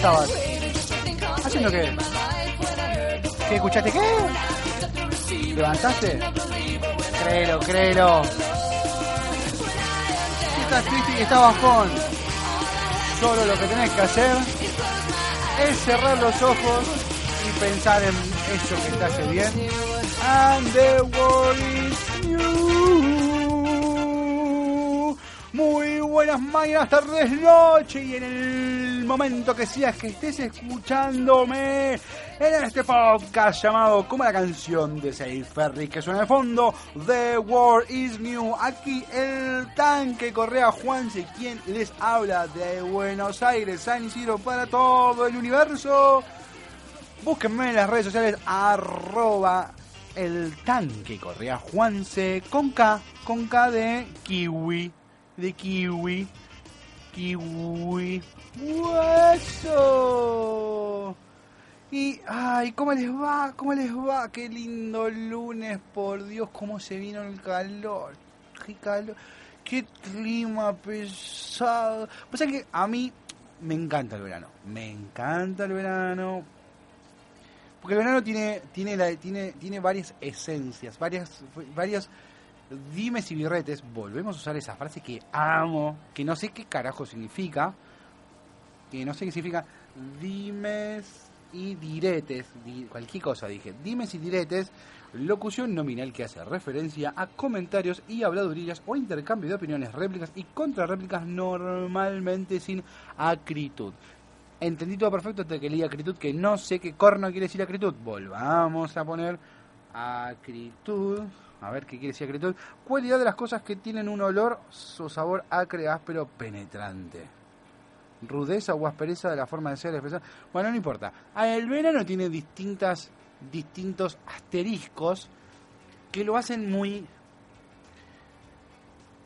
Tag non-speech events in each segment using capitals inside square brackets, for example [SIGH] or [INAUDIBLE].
estabas? ¿Haciendo qué? ¿Qué escuchaste qué? ¿Levantaste? Créelo, créelo. Estás triste y estás bajón, solo lo que tenés que hacer es cerrar los ojos y pensar en eso que te hace bien. And the world is new. Muy buenas mañanas, tardes, noche y en el momento que seas que estés escuchándome en este podcast llamado como la canción de Safe Ferry que suena de fondo The World is New aquí el tanque Correa Juanse quien les habla de Buenos Aires San Isidro para todo el universo búsquenme en las redes sociales arroba el tanque Correa Juanse con K con K de kiwi de kiwi. Kiwi. ¡Hueso! Y, ay, ¿cómo les va? ¿Cómo les va? Qué lindo lunes, por Dios, cómo se vino el calor. Qué calor. Qué clima pesado. Pues es que a mí me encanta el verano. Me encanta el verano. Porque el verano tiene, tiene, la, tiene, tiene varias esencias, varias, varias dimes y birretes, volvemos a usar esa frase que amo, que no sé qué carajo significa, que no sé qué significa, dimes y diretes, cualquier cosa dije, dimes y diretes, locución nominal que hace referencia a comentarios y habladurillas o intercambio de opiniones, réplicas y contrarréplicas normalmente sin acritud. Entendí todo perfecto hasta que leí acritud, que no sé qué corno quiere decir acritud. Volvamos a poner acritud. A ver qué quiere decir acritud. Cualidad de las cosas que tienen un olor o sabor acre, áspero, penetrante. Rudeza o aspereza de la forma de ser, expresar. Bueno, no importa. El verano tiene distintas, distintos asteriscos que lo hacen muy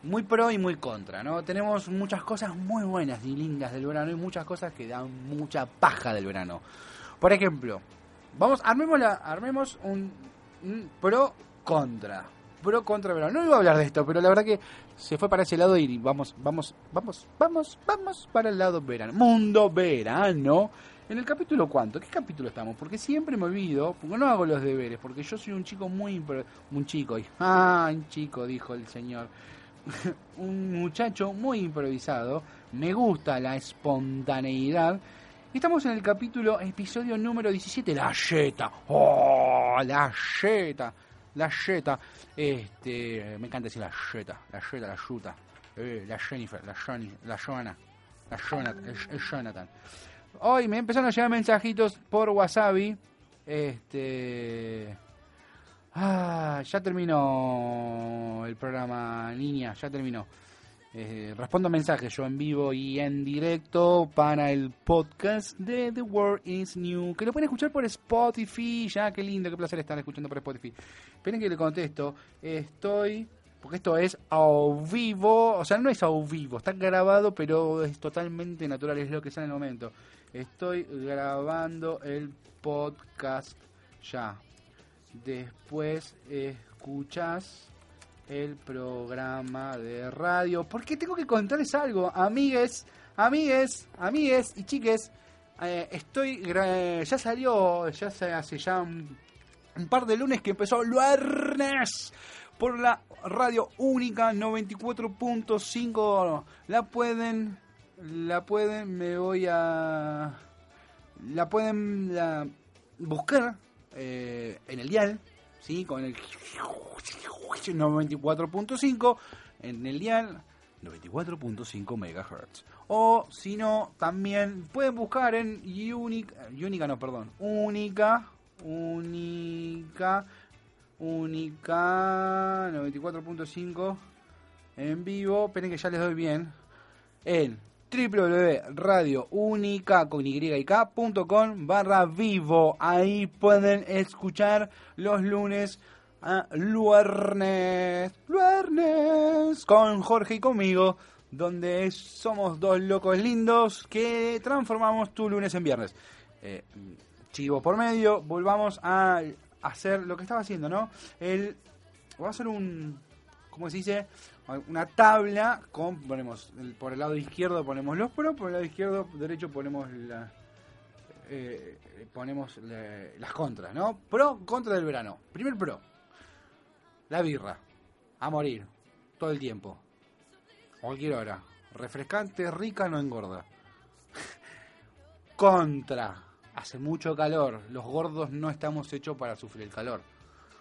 muy pro y muy contra, ¿no? Tenemos muchas cosas muy buenas y lindas del verano y muchas cosas que dan mucha paja del verano. Por ejemplo, vamos, armemos, la, armemos un, un pro contra. Pro contra verano. No iba a hablar de esto, pero la verdad que se fue para ese lado y vamos, vamos, vamos, vamos, vamos para el lado verano. Mundo verano. En el capítulo cuánto, ¿qué capítulo estamos? Porque siempre me olvido, porque no hago los deberes, porque yo soy un chico muy un chico, ah, un chico, dijo el señor. [LAUGHS] un muchacho muy improvisado, me gusta la espontaneidad. Estamos en el capítulo, episodio número 17, la yeta. Oh, la yeta la Jetta, este, me encanta decir la Jetta, la Jetta, la Yuta, eh, la Jennifer, la Johnny, la Joana, la Jonathan, el, Jonathan. Hoy me empezaron a llegar mensajitos por Wasabi, este... Ah, ya terminó el programa, niña, ya terminó. Eh, respondo mensajes yo en vivo y en directo para el podcast de The World is New, que lo pueden escuchar por Spotify. Ya, qué lindo, qué placer estar escuchando por Spotify. Esperen que le contesto. Estoy. Porque esto es a vivo, o sea, no es a vivo, está grabado, pero es totalmente natural, es lo que sale en el momento. Estoy grabando el podcast ya. Después escuchas el programa de radio. Porque tengo que contarles algo, amigues, amigues, amigues y chiques. Eh, estoy, ya salió, ya se hace ya un, par de lunes que empezó lunes por la radio única 94.5. La pueden, la pueden, me voy a, la pueden buscar eh, en el dial, sí, con el 94.5 en el dial 94.5 MHz. O si no, también pueden buscar en Única, Única no, perdón, Única, Única, Única 94.5 en vivo. Esperen que ya les doy bien. En www.radiounica con barra vivo. Ahí pueden escuchar los lunes a Luernes, Luernes, con Jorge y conmigo, donde somos dos locos lindos que transformamos tu lunes en viernes. Eh, chivo por medio, volvamos a hacer lo que estaba haciendo, ¿no? El, voy a hacer un ¿cómo se dice? Una tabla con, ponemos, por el lado izquierdo ponemos los pros, por el lado izquierdo, derecho ponemos la, eh, ponemos las contras, ¿no? Pro, contra del verano. Primer pro, la birra, a morir, todo el tiempo, cualquier hora. Refrescante, rica, no engorda. [LAUGHS] contra, hace mucho calor, los gordos no estamos hechos para sufrir el calor.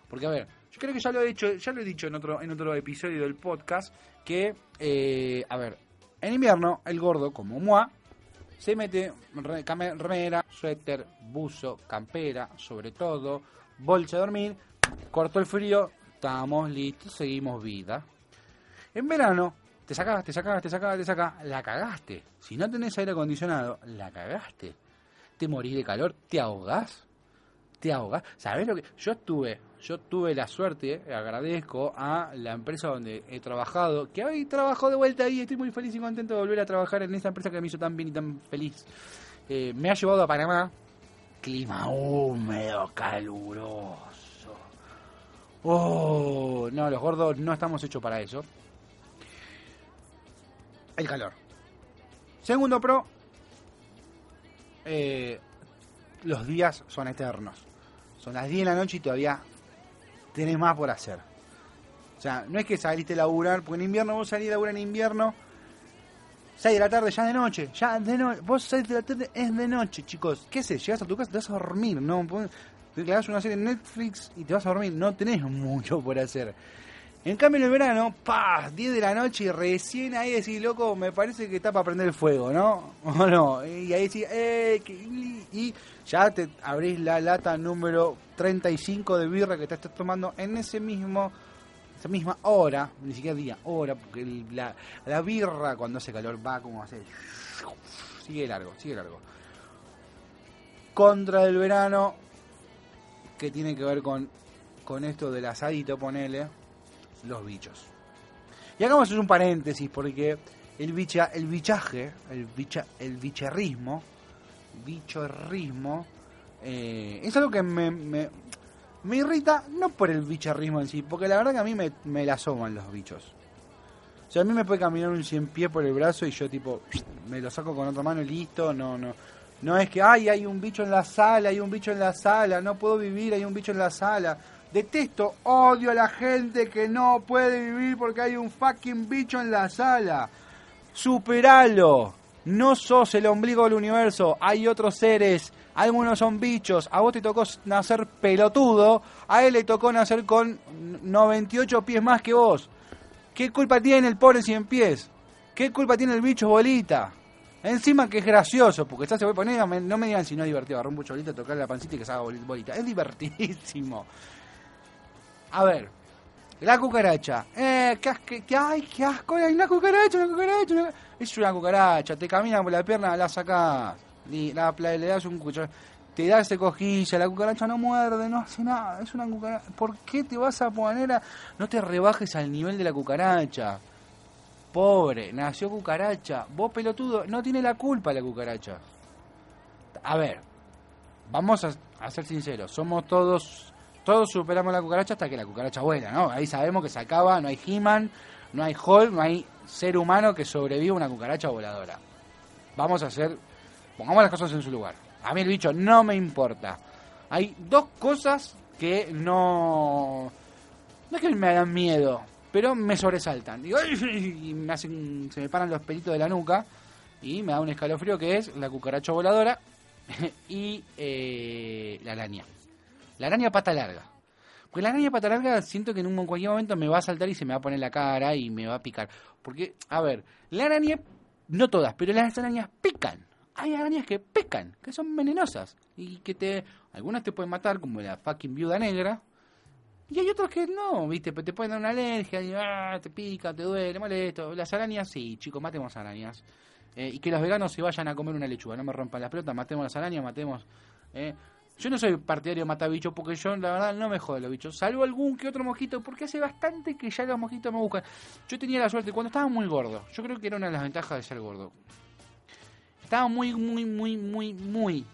Porque a ver, yo creo que ya lo he dicho, ya lo he dicho en otro, en otro episodio del podcast, que, eh, a ver, en invierno el gordo, como moi, se mete remera, suéter, buzo, campera, sobre todo, bolsa de dormir, cortó el frío, estamos listos, seguimos vida. En verano, te sacas, te sacas, te sacas, te sacas, la cagaste. Si no tenés aire acondicionado, la cagaste. Te morís de calor, te ahogás. Te ahogás. ¿Sabés lo que? Yo estuve, yo tuve la suerte, agradezco a la empresa donde he trabajado, que hoy trabajo de vuelta ahí, estoy muy feliz y contento de volver a trabajar en esa empresa que me hizo tan bien y tan feliz. Eh, me ha llevado a Panamá, clima húmedo, caluroso. Oh, no, los gordos no estamos hechos para eso. El calor. Segundo pro, eh, los días son eternos. Son las 10 de la noche y todavía tenés más por hacer. O sea, no es que saliste a laburar, porque en invierno vos salís a laburar en invierno, 6 de la tarde ya de noche, ya de noche, vos 6 de la tarde es de noche, chicos. ¿Qué sé? Llegas a tu casa te vas a dormir, ¿no? Te das una serie en Netflix y te vas a dormir, no tenés mucho por hacer. En cambio en el verano, pa, 10 de la noche y recién ahí decís, loco, me parece que está para prender el fuego, ¿no? [LAUGHS] ¿O no? Y ahí decís, eh, y ya te abrís la lata número 35 de birra que te estás tomando en ese mismo esa misma hora, ni siquiera día, hora, porque la, la birra cuando hace calor va como hace [LAUGHS] sigue largo, sigue largo. Contra del verano que tiene que ver con con esto del asadito, ponele los bichos. Y hacer un paréntesis porque el bicha, el bichaje, el bicha, el bicharrismo bichorrismo, eh, es algo que me, me, irrita, no por el bicharrismo en sí, porque la verdad que a mí me, me la asoman los bichos. O sea, a mí me puede caminar un cien pie por el brazo y yo tipo [SNIFFS] me lo saco con otra mano y listo, no, no. No es que, ay, hay un bicho en la sala, hay un bicho en la sala, no puedo vivir, hay un bicho en la sala. Detesto, odio a la gente que no puede vivir porque hay un fucking bicho en la sala. Superalo. No sos el ombligo del universo, hay otros seres, algunos son bichos, a vos te tocó nacer pelotudo, a él le tocó nacer con 98 pies más que vos. ¿Qué culpa tiene el pobre 100 pies? ¿Qué culpa tiene el bicho bolita? Encima que es gracioso, porque ya se a poner, no me digan si no es divertido, agarrar un bicho bolita, tocarle la pancita y que se haga bolita. Es divertidísimo. A ver, la cucaracha. Eh, qué, qué, ay, qué asco, hay una cucaracha, una cucaracha. Una... Es una cucaracha, te camina por la pierna, la sacás. Y la, le das un cuchara. Te da ese cojilla, la cucaracha no muerde, no hace nada. Es una cucaracha. ¿Por qué te vas a poner a.? No te rebajes al nivel de la cucaracha. Pobre, nació cucaracha. Vos pelotudo, no tiene la culpa la cucaracha. A ver, vamos a ser sinceros. Somos todos todos superamos la cucaracha hasta que la cucaracha vuela, ¿no? Ahí sabemos que se acaba, no hay He-Man, no hay Hulk, no hay ser humano que sobreviva una cucaracha voladora. Vamos a hacer, pongamos las cosas en su lugar. A mí el bicho no me importa. Hay dos cosas que no, no es que me dan miedo, pero me sobresaltan. y me hacen, se me paran los pelitos de la nuca y me da un escalofrío que es la cucaracha voladora [LAUGHS] y eh, la araña. La araña pata larga. Porque la araña pata larga siento que en un cualquier momento me va a saltar y se me va a poner la cara y me va a picar. Porque, a ver, la araña, no todas, pero las arañas pican. Hay arañas que pican, que son venenosas. Y que te. Algunas te pueden matar, como la fucking viuda negra. Y hay otras que no, ¿viste? Te pueden dar una alergia, ah, te pica, te duele, molesto. Las arañas, sí, chicos, matemos arañas. Eh, y que los veganos se vayan a comer una lechuga, no me rompan las pelotas, matemos las arañas, matemos. Eh, yo no soy partidario de matar bichos porque yo, la verdad, no me jode los bichos. Salvo algún que otro mosquito, porque hace bastante que ya los mosquitos me buscan. Yo tenía la suerte, cuando estaba muy gordo, yo creo que era una de las ventajas de ser gordo. Estaba muy, muy, muy, muy, muy,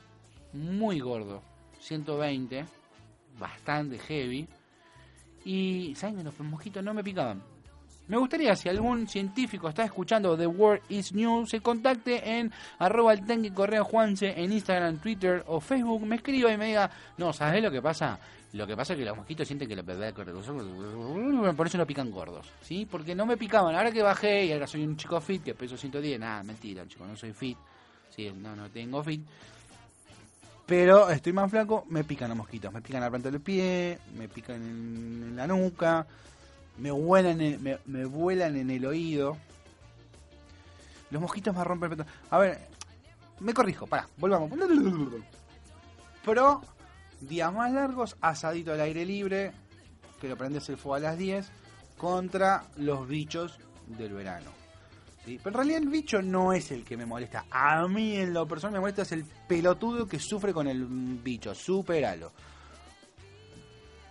muy gordo. 120, bastante heavy. Y, ¿saben? Los mosquitos no me picaban. Me gustaría si algún científico está escuchando The World is New, se contacte en arroba el tanque correo Juanse en Instagram, Twitter o Facebook, me escriba y me diga, no, ¿sabes lo que pasa? Lo que pasa es que los mosquitos sienten que la por eso no pican gordos, ¿sí? Porque no me picaban. Ahora que bajé y ahora soy un chico fit que peso 110, nada, mentira, chico, no soy fit. Sí, no, no tengo fit. Pero estoy más flaco, me pican los mosquitos. Me pican la planta del pie, me pican en, la nuca, me vuelan, en, me, vuelan en el oído. Los mosquitos me rompen el. A ver, me corrijo, para, volvamos. Pero días más largos, asadito al aire libre, que lo prendes el fuego a las 10, contra los bichos del verano. Pero en realidad el bicho no es el que me molesta. A mí en lo personal me molesta es el pelotudo que sufre con el bicho. Superalo.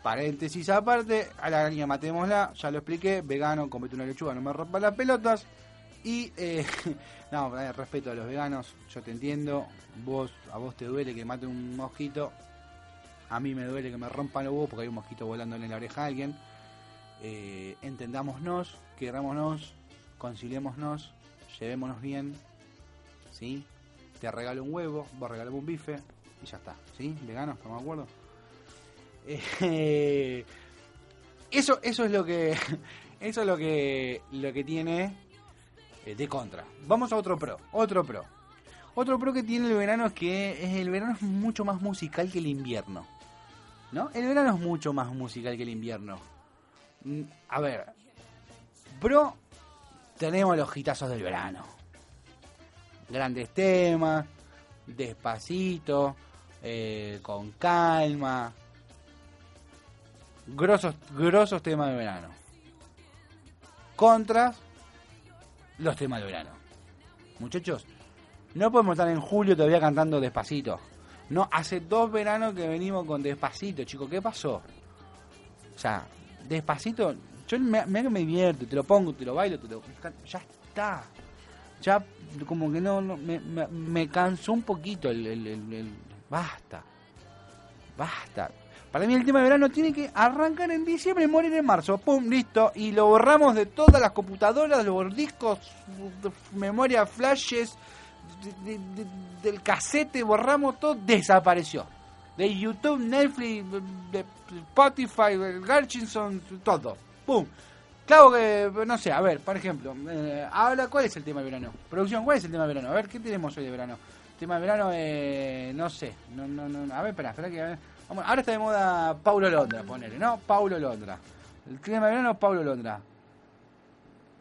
Paréntesis aparte, a la araña matémosla, ya lo expliqué, vegano, comete una lechuga, no me rompa las pelotas. Y, eh, [LAUGHS] no, eh, respeto a los veganos, yo te entiendo, vos, a vos te duele que mate un mosquito, a mí me duele que me rompan los huevos porque hay un mosquito volando en la oreja a alguien. Eh, entendámonos, querrámonos, conciliémonos, llevémonos bien, ¿sí? Te regalo un huevo, vos regalame un bife y ya está, ¿sí? Vegano, ¿estamos de acuerdo? Eh, [LAUGHS] eso, eso es lo que, [LAUGHS] eso es lo que, lo que tiene eh, de contra. Vamos a otro pro, otro pro. Otro pro que tiene el verano es que el verano es mucho más musical que el invierno. ¿No? El verano es mucho más musical que el invierno. Mm, a ver. Pro, tenemos los hitazos del verano. Grandes temas, despacito, eh, con calma. Grosos, grosos temas de verano. Contras, los temas de verano. Muchachos, no podemos estar en julio todavía cantando despacito. No, hace dos veranos que venimos con Despacito, chicos. ¿Qué pasó? O sea, Despacito, yo me, me, me divierto, te lo pongo, te lo bailo, te lo, ya está. Ya como que no, me, me, cansó un poquito el, Basta. Basta. Para mí el tema de verano tiene que arrancar en diciembre y morir en marzo. ¡Pum! Listo. Y lo borramos de todas las computadoras, los discos, memoria, flashes, del casete, borramos todo, desapareció. De YouTube, Netflix, de Spotify, Garchinson, todo. ¡Pum! Claro que, no sé, a ver, por ejemplo, eh, ahora, ¿cuál es el tema de verano? Producción, ¿cuál es el tema de verano? A ver, ¿qué tenemos hoy de verano? El tema de verano, eh, no sé, no, no, no, a ver, espera, espera que, Ahora está de moda Paulo Londra, ponele, ¿no? Paulo Londra. El tema de verano, Paulo Londra.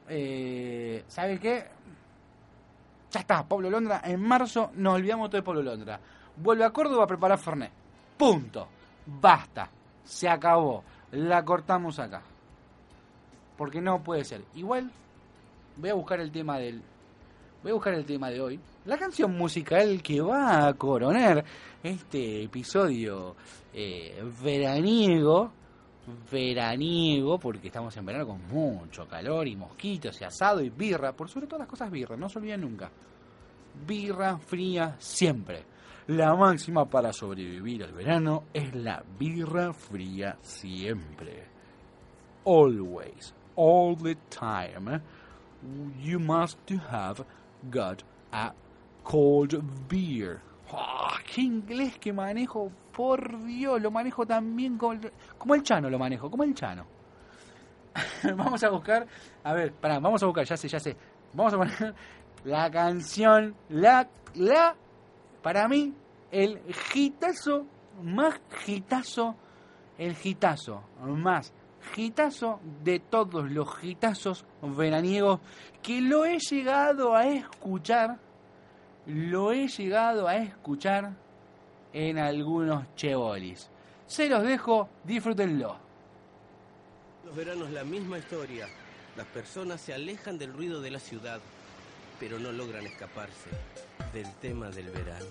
Eh, ¿Sabe qué? Ya está, Pablo Londra. En marzo nos olvidamos todo de Pablo Londra. Vuelve a Córdoba a preparar Fernet. Punto. Basta. Se acabó. La cortamos acá. Porque no puede ser. Igual voy a buscar el tema del. Voy a buscar el tema de hoy. La canción musical que va a coronar este episodio eh, veraniego. Veraniego, porque estamos en verano con mucho calor y mosquitos y asado y birra. Por sobre todas las cosas birra, no se olviden nunca birra fría siempre. La máxima para sobrevivir al verano es la birra fría siempre. Always, all the time, you must have got a cold beer. Oh, ¡Qué inglés que manejo! Por Dios, lo manejo también como el, como el Chano, lo manejo, como el Chano. [LAUGHS] vamos a buscar, a ver, pará, vamos a buscar, ya sé, ya sé. Vamos a poner [LAUGHS] la canción, la, la, para mí, el gitazo más gitazo, el gitazo más gitazo de todos los gitazos veraniegos que lo he llegado a escuchar, lo he llegado a escuchar en algunos chebolis. Se los dejo, disfrútenlo. Los veranos la misma historia. Las personas se alejan del ruido de la ciudad pero no logran escaparse del tema del verano.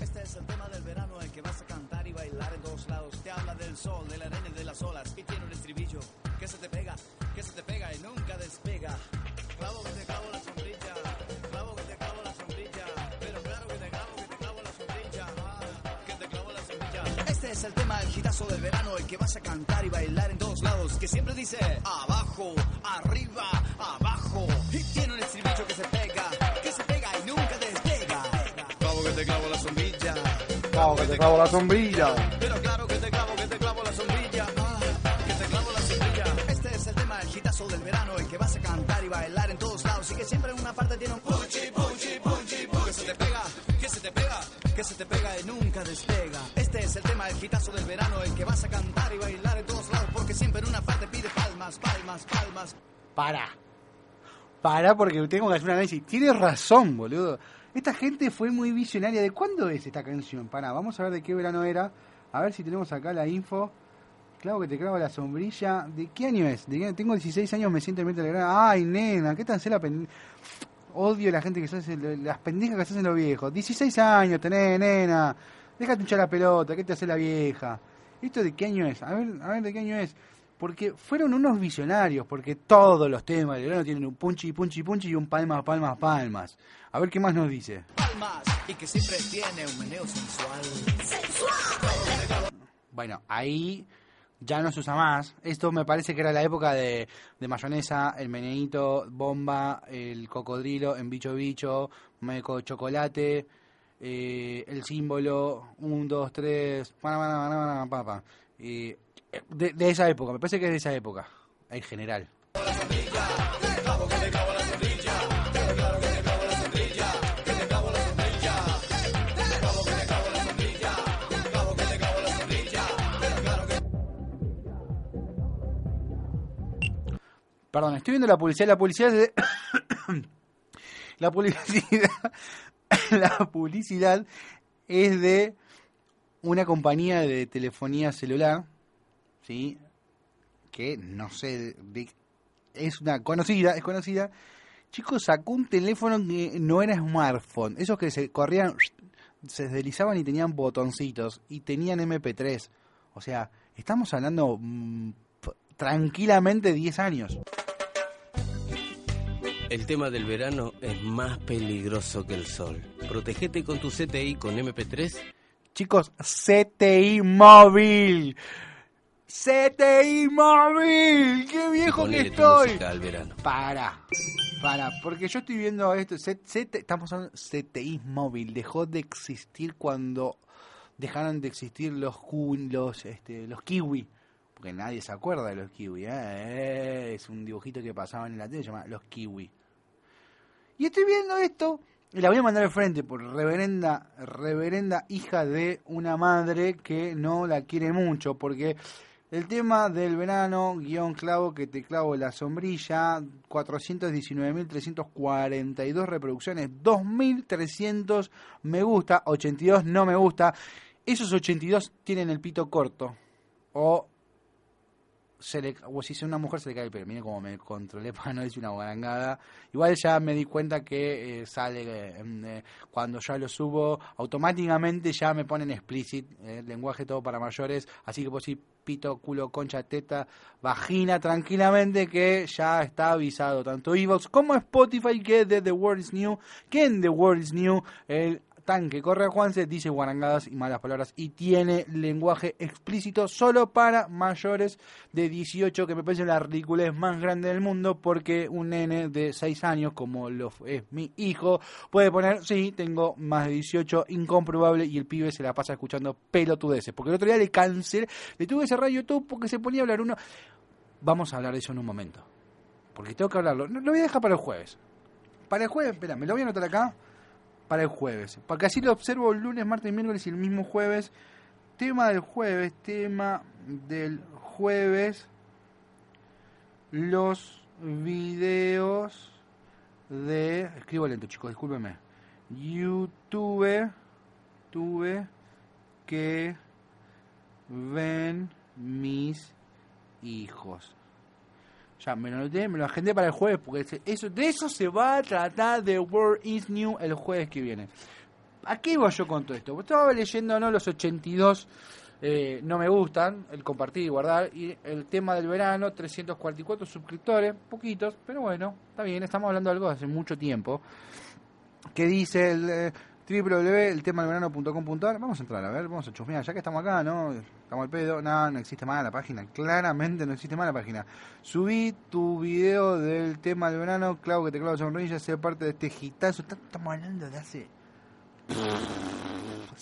Este es el tema del verano, el que vas a cantar y bailar en todos lados. Te habla del sol, de la arena y de las olas. Y tiene un estribillo que se te pega, que se te pega y nunca despega. Clavo que te clavo la sombrilla, clavo que te clavo la sombrilla. Pero claro que te clavo, que te clavo la sombrilla, que te clavo la sombrilla. Este es el tema, el gitazo del verano, el que vas a cantar y bailar en todos lados, que siempre dice abajo, arriba, abajo. Y tiene un estribillo que se pega, que se pega y nunca despega. Clavo que te clavo la sombrilla. Clavo que te clavo la sombrilla. Pero vas a cantar y bailar en todos lados. Y que siempre en una parte tiene un punchi, punchi, punchi, punchi. Que se te pega, que se te pega, que se te pega y nunca despega. Este es el tema, el gitazo del verano, el que vas a cantar y bailar en todos lados. Porque siempre en una parte pide palmas, palmas, palmas. Para. Para porque tengo que hacer un análisis. Tienes razón, boludo. Esta gente fue muy visionaria. ¿De cuándo es esta canción? Para, vamos a ver de qué verano era. A ver si tenemos acá la info. Claro que te clavo la sombrilla. ¿De qué año es? ¿De qué- Tengo 16 años, me siento en mente de la Ay, nena, ¿qué tan la pen... Odio la gente que se hace, las pendejas que se hacen los viejos. 16 años tenés, nena. Déjate hinchar la pelota, ¿qué te hace la vieja? ¿Esto de qué año es? A ver, a ver de qué año es. Porque fueron unos visionarios, porque todos los temas del verano tienen un punchi, punchi, punchi y un palmas, palmas, palmas. A ver qué más nos dice. Palmas. Y que siempre tiene un meneo sensual. Bueno, ahí ya no se usa más. Esto me parece que era la época de, de mayonesa, el meneíto, bomba, el cocodrilo en bicho bicho, meco chocolate, eh, el símbolo, un, dos, tres, pana, papa. Eh, de, de esa época, me parece que es de esa época, en general. Perdón, estoy viendo la publicidad. La publicidad es de... [COUGHS] la publicidad... [COUGHS] la publicidad es de una compañía de telefonía celular, ¿sí? Que no sé, es una conocida, es conocida. Chicos, sacó un teléfono que no era smartphone. Esos que se corrían, se deslizaban y tenían botoncitos. Y tenían MP3. O sea, estamos hablando mm, tranquilamente 10 años. El tema del verano es más peligroso que el sol. Protégete con tu CTI con MP3 Chicos, CTI móvil. CTI móvil. Qué viejo que estoy. música al verano. Para, para, porque yo estoy viendo esto. C- CT estamos hablando de CTI móvil. Dejó de existir cuando dejaron de existir los los este, los kiwi. Porque nadie se acuerda de los kiwi. ¿eh? Eh, es un dibujito que pasaban en la tele, se llama Los Kiwi. Y estoy viendo esto y la voy a mandar al frente por reverenda, reverenda hija de una madre que no la quiere mucho, porque el tema del verano, guion clavo que te clavo la sombrilla, 419.342 reproducciones, 2.300 me gusta, 82 no me gusta. Esos 82 tienen el pito corto. O se le, o si es una mujer se le cae el. Mira cómo me controlé para no decir una guarangada. Igual ya me di cuenta que eh, sale eh, eh, cuando ya lo subo, automáticamente ya me ponen explicit, eh, lenguaje todo para mayores. Así que pues sí, pito, culo, concha, teta, vagina, tranquilamente que ya está avisado tanto Evox como Spotify que de The World is New, que The World is New tanque corre a Juanse, dice guarangadas y malas palabras y tiene lenguaje explícito solo para mayores de 18, que me parece la ridiculez más grande del mundo, porque un nene de 6 años, como lo es mi hijo, puede poner, sí, tengo más de 18, incomprobable, y el pibe se la pasa escuchando pelotudeces. Porque el otro día le cancelé, le tuve que cerrar YouTube porque se ponía a hablar uno. Vamos a hablar de eso en un momento. Porque tengo que hablarlo. Lo voy a dejar para el jueves. Para el jueves, espera, me lo voy a anotar acá. Para el jueves. Porque así lo observo el lunes, martes miércoles y el mismo jueves. Tema del jueves, tema del jueves. Los videos de. Escribo lento, chicos, discúlpenme. YouTube. Tuve que ven mis hijos. Ya, me lo agendé para el jueves, porque eso, de eso se va a tratar de World is New el jueves que viene. ¿A qué iba yo con todo esto? Estaba leyendo ¿no? los 82 eh, no me gustan, el compartir y guardar, y el tema del verano, 344 suscriptores, poquitos, pero bueno, está bien, estamos hablando de algo de hace mucho tiempo. Que dice, el, eh, www.eltemadelverano.com.ar Vamos a entrar, a ver, vamos a chusmear, ya que estamos acá, ¿no? Estamos al pedo, no, no existe más la página, claramente no existe más la página. Subí tu video del tema del verano, clavo que te clavo sonrilla, sea parte de este hitazo. Estamos hablando de hace...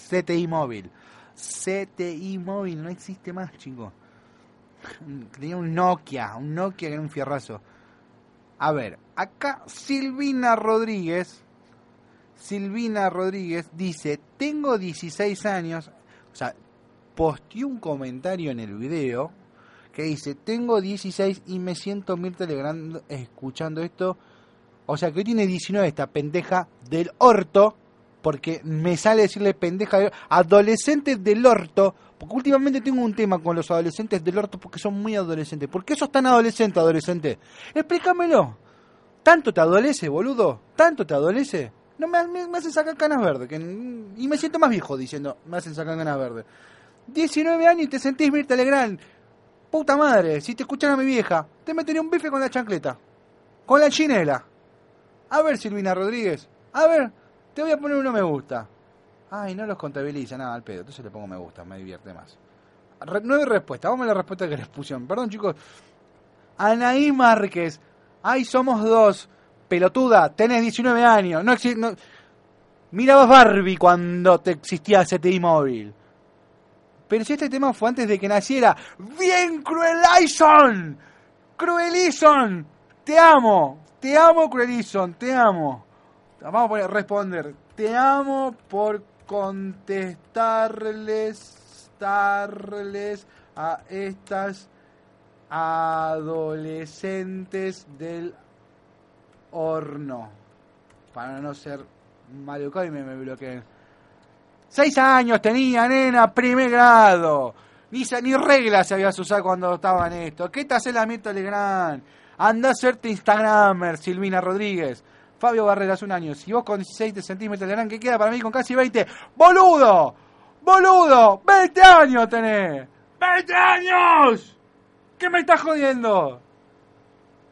CTI móvil. CTI móvil, no existe más, chicos. Tenía un Nokia, un Nokia que era un fierrazo. A ver, acá Silvina Rodríguez, Silvina Rodríguez dice, tengo 16 años, o sea, posteó un comentario en el video que dice, tengo 16 y me siento Mirta Legrand escuchando esto. O sea, que hoy tiene 19 esta pendeja del orto, porque me sale decirle pendeja de adolescentes del orto, porque últimamente tengo un tema con los adolescentes del orto porque son muy adolescentes. ¿Por qué sos tan adolescente, adolescente? Explícamelo. ¿Tanto te adolece, boludo? ¿Tanto te adolece? No me, me, me hacen sacar canas verdes. Que, y me siento más viejo diciendo, me hacen sacar canas verdes. 19 años y te sentís Mirta Legrand. Puta madre, si te escuchara mi vieja, te metería un bife con la chancleta. Con la chinela. A ver, Silvina Rodríguez. A ver, te voy a poner uno me gusta. Ay, no los contabiliza, nada, al pedo. Entonces le pongo me gusta, me divierte más. Re nueve respuestas, vamos a la respuesta que les pusieron. Perdón, chicos. Anaí Márquez. Ay, somos dos. Pelotuda, tenés 19 años. No, no... Mirabas Barbie cuando te existía CTI móvil. Pero si este tema fue antes de que naciera. ¡Bien, Cruelison! ¡Cruelison! ¡Te amo! ¡Te amo, Cruelison! ¡Te amo! Vamos a responder. Te amo por contestarles darles a estas adolescentes del horno. Para no ser maleducado y me, me bloqueen. Seis años tenía, nena, primer grado. Ni, ni reglas se habías usado cuando estaba en esto. ¿Qué te hace la Mirta Legrand? Anda a hacerte Instagramer, Silvina Rodríguez. Fabio Barreras, un año. Si vos con 16 te sentís Mirta Legrand, ¿qué queda para mí con casi 20? ¡Boludo! ¡Boludo! ¡20 años tenés! ¡20 años! ¿Qué me estás jodiendo?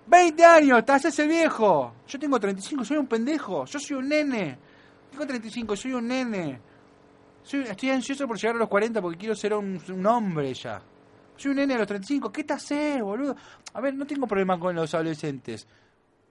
20 años, haces el viejo. Yo tengo 35, soy un pendejo. Yo soy un nene. Tengo 35, soy un nene. Estoy ansioso por llegar a los 40 porque quiero ser un, un hombre ya. Soy un nene a los 35. ¿Qué te haces, boludo? A ver, no tengo problema con los adolescentes.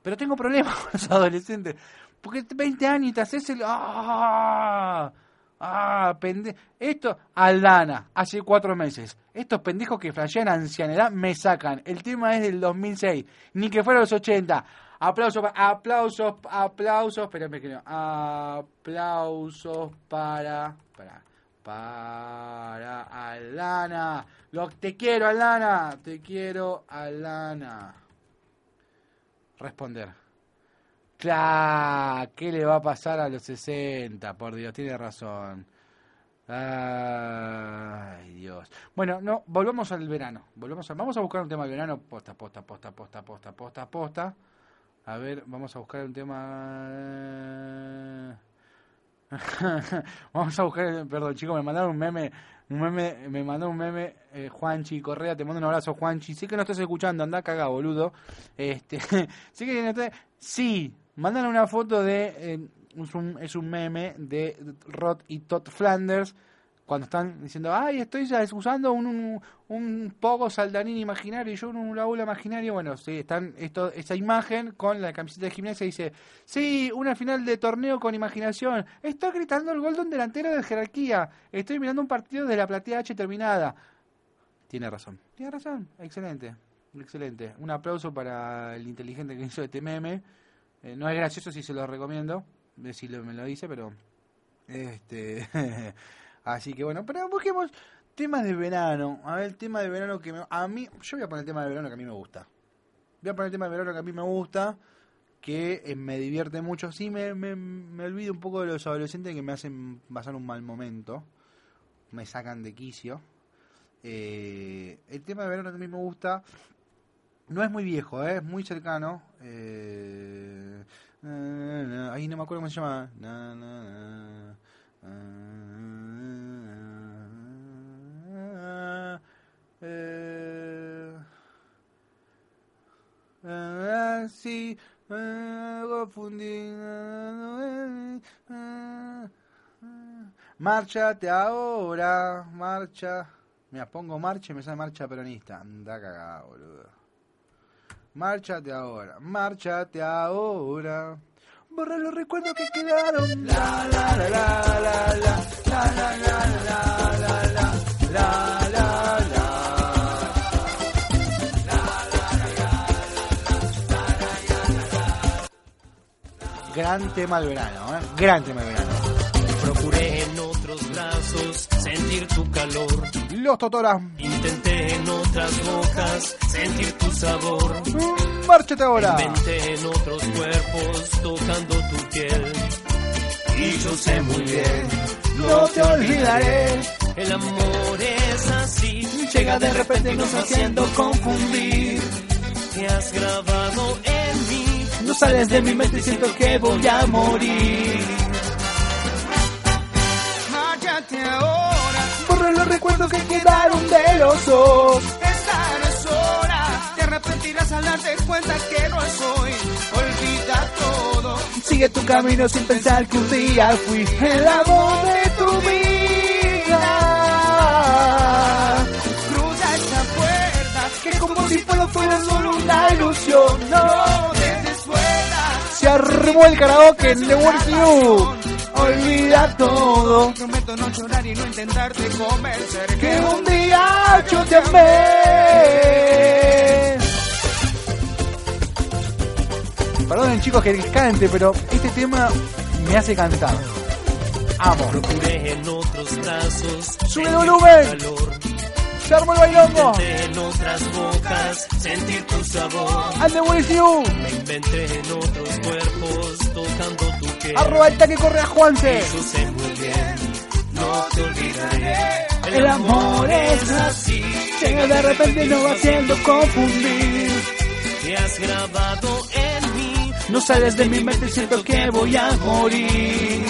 Pero tengo problemas [LAUGHS] con los adolescentes. Porque 20 años y te haces el... ¡Ah! Ah, pendejo. Esto, Aldana, hace cuatro meses. Estos pendejos que flashean ancianidad me sacan. El tema es del 2006. Ni que fuera los 80. Aplausos, aplausos, aplausos. Espérame que no. Aplausos para. Para. Para Aldana. Lo, te quiero, Aldana. Te quiero, Aldana. Responder. Claro, ¿qué le va a pasar a los 60? Por Dios, tiene razón. Ay, Dios. Bueno, no, volvamos al verano. Volvamos a, vamos a buscar un tema del verano. Posta, posta, posta, posta, posta, posta, posta. A ver, vamos a buscar un tema. [LAUGHS] vamos a buscar, perdón, chicos, me mandaron un meme, un meme, me mandó un meme eh, Juanchi Correa, te mando un abrazo Juanchi. Sé que no estás escuchando, anda caga, boludo. Este, [LAUGHS] que no sí, mandan una foto de eh, es, un, es un meme de Rod y Todd Flanders cuando están diciendo, ay, estoy usando un, un, un poco saldarín imaginario y yo un laúl imaginario. Bueno, sí, están esto, esa imagen con la camiseta de gimnasia dice, sí, una final de torneo con imaginación. Estoy gritando el gol de un delantero de jerarquía. Estoy mirando un partido de la platea H terminada. Tiene razón, tiene razón. Excelente, excelente. Un aplauso para el inteligente que hizo este meme. Eh, no es gracioso si se lo recomiendo, si lo, me lo dice, pero... Este... [LAUGHS] Así que bueno, pero busquemos temas de verano. A ver, el tema de verano que me, a mí, yo voy a poner el tema de verano que a mí me gusta. Voy a poner el tema de verano que a mí me gusta, que eh, me divierte mucho. Sí, me, me, me olvido un poco de los adolescentes que me hacen pasar un mal momento. Me sacan de quicio. Eh, el tema de verano que a mí me gusta no es muy viejo, ¿eh? es muy cercano. Eh, ahí no me acuerdo cómo se llama. Na, eh, eh, sí, confundí. Márchate ahora, marcha. Mira, pongo marcha y me sale marcha peronista. Anda cagado, boludo. Márchate ahora, márchate ahora. Borra los recuerdos que quedaron. La la la la la la la la la la la la la la la. Gran tema del verano, ¿eh? Gran tema del verano. Procuré en otros brazos sentir tu calor. Los Totoras. Intenté en otras bocas sentir tu sabor. Mm, Márchate ahora. Inventé en otros cuerpos tocando tu piel. Y yo sé muy bien, No te olvidaré. el amor es así. Llega de repente y nos haciendo confundir. Te has grabado en mí. No sales de mi mente y siento que voy a morir. Los recuerdos que quedaron de los dos. esta no es hora. Te arrepentirás al darte cuenta que no soy. Olvida todo. Sigue tu camino sin pensar que un día fui el amor de tu vida. Cruza esta puerta. Que como si fuera, fuera solo una ilusión. No, No te des vuelta. se armó el karaoke en The World You. Olvida todo. Prometo no llorar y no intentarte convencer Que que un día yo te amé. Perdonen chicos que cante, pero este tema me hace cantar. Amo. Procuré en otros brazos Sube volumen. Se armó el bailongo. Intenté en otras bocas sentir tu sabor. And the with you. Me inventé en otros cuerpos tocando tu piel. Arroba el taque corre a Juanse. Yo sé muy bien, no te olvidaré. El amor es así. Llega de repente y nos va haciendo confundir. Te has grabado en mí. No sales de mi mente, siento que voy a morir.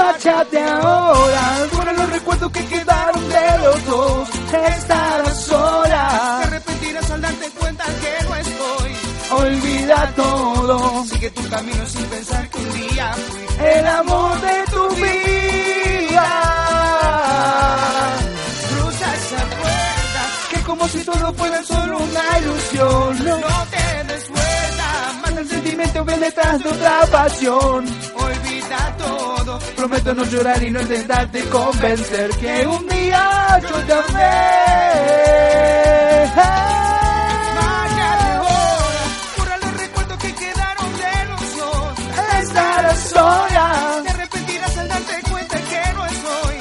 Márchate ahora, borra los recuerdos que quedaron de los dos. Estar te sola, arrepentirás al darte cuenta que no estoy. olvida todo. Sigue tu camino sin pensar que un día fui. El amor de tu vida. Cruza esa puerta. Que como si todo fuera solo una ilusión. No, No te des vuelta. Manda el sentimiento viene detrás de otra pasión. Olvida todo. Prometo no llorar y no intentarte convencer que un día yo te amé. Márchate ahora. Borra los recuerdos que quedaron de los dos. Estar sola, Te arrepentirás al darte cuenta que no estoy.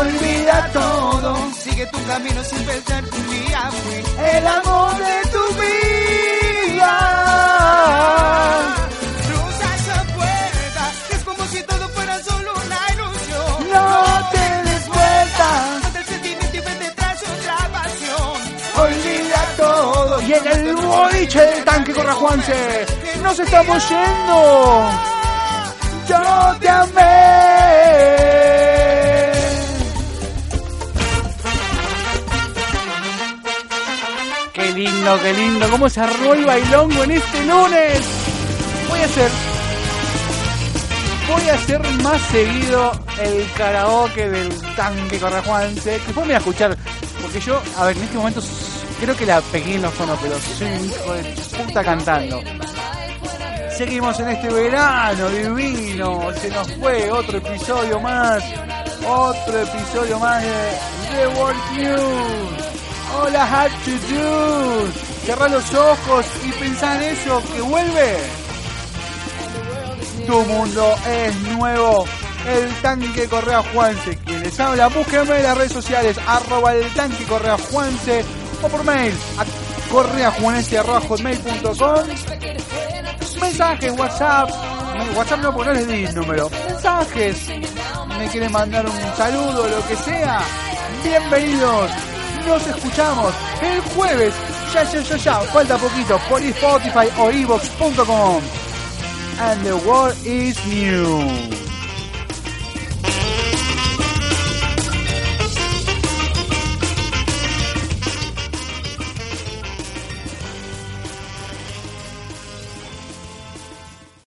olvida todo. Sigue tu camino sin pensar que un día fui. El amor de tu vida. El boliche del tanque corra Juanse, nos estamos yendo. Yo te amé. Qué lindo, qué lindo. ¿Cómo se armó el bailongo en este lunes? Voy a hacer. Voy a hacer más seguido el karaoke del tanque corrajuanse. Que voy a escuchar. Porque yo, a ver, en este momento creo que la pegué en los tonos, pero soy un hijo de puta cantando. Seguimos en este verano divino. Se nos fue otro episodio más. Otro episodio más de The World News. Hola, how to do. Cerrá los ojos y pensá en eso que vuelve. Tu mundo es nuevo. El tanque Correa Juanse. Quien les habla, búsquenme en las redes sociales. Arroba el tanque Correa Juanse. O por mail a. Mensajes, WhatsApp. WhatsApp no, porque no di el número. Mensajes. Me quieren mandar un saludo, lo que sea. Bienvenidos. Nos escuchamos el jueves. Ya, ya, ya, ya. Falta poquito. Por Spotify o evox.com. And the world is new.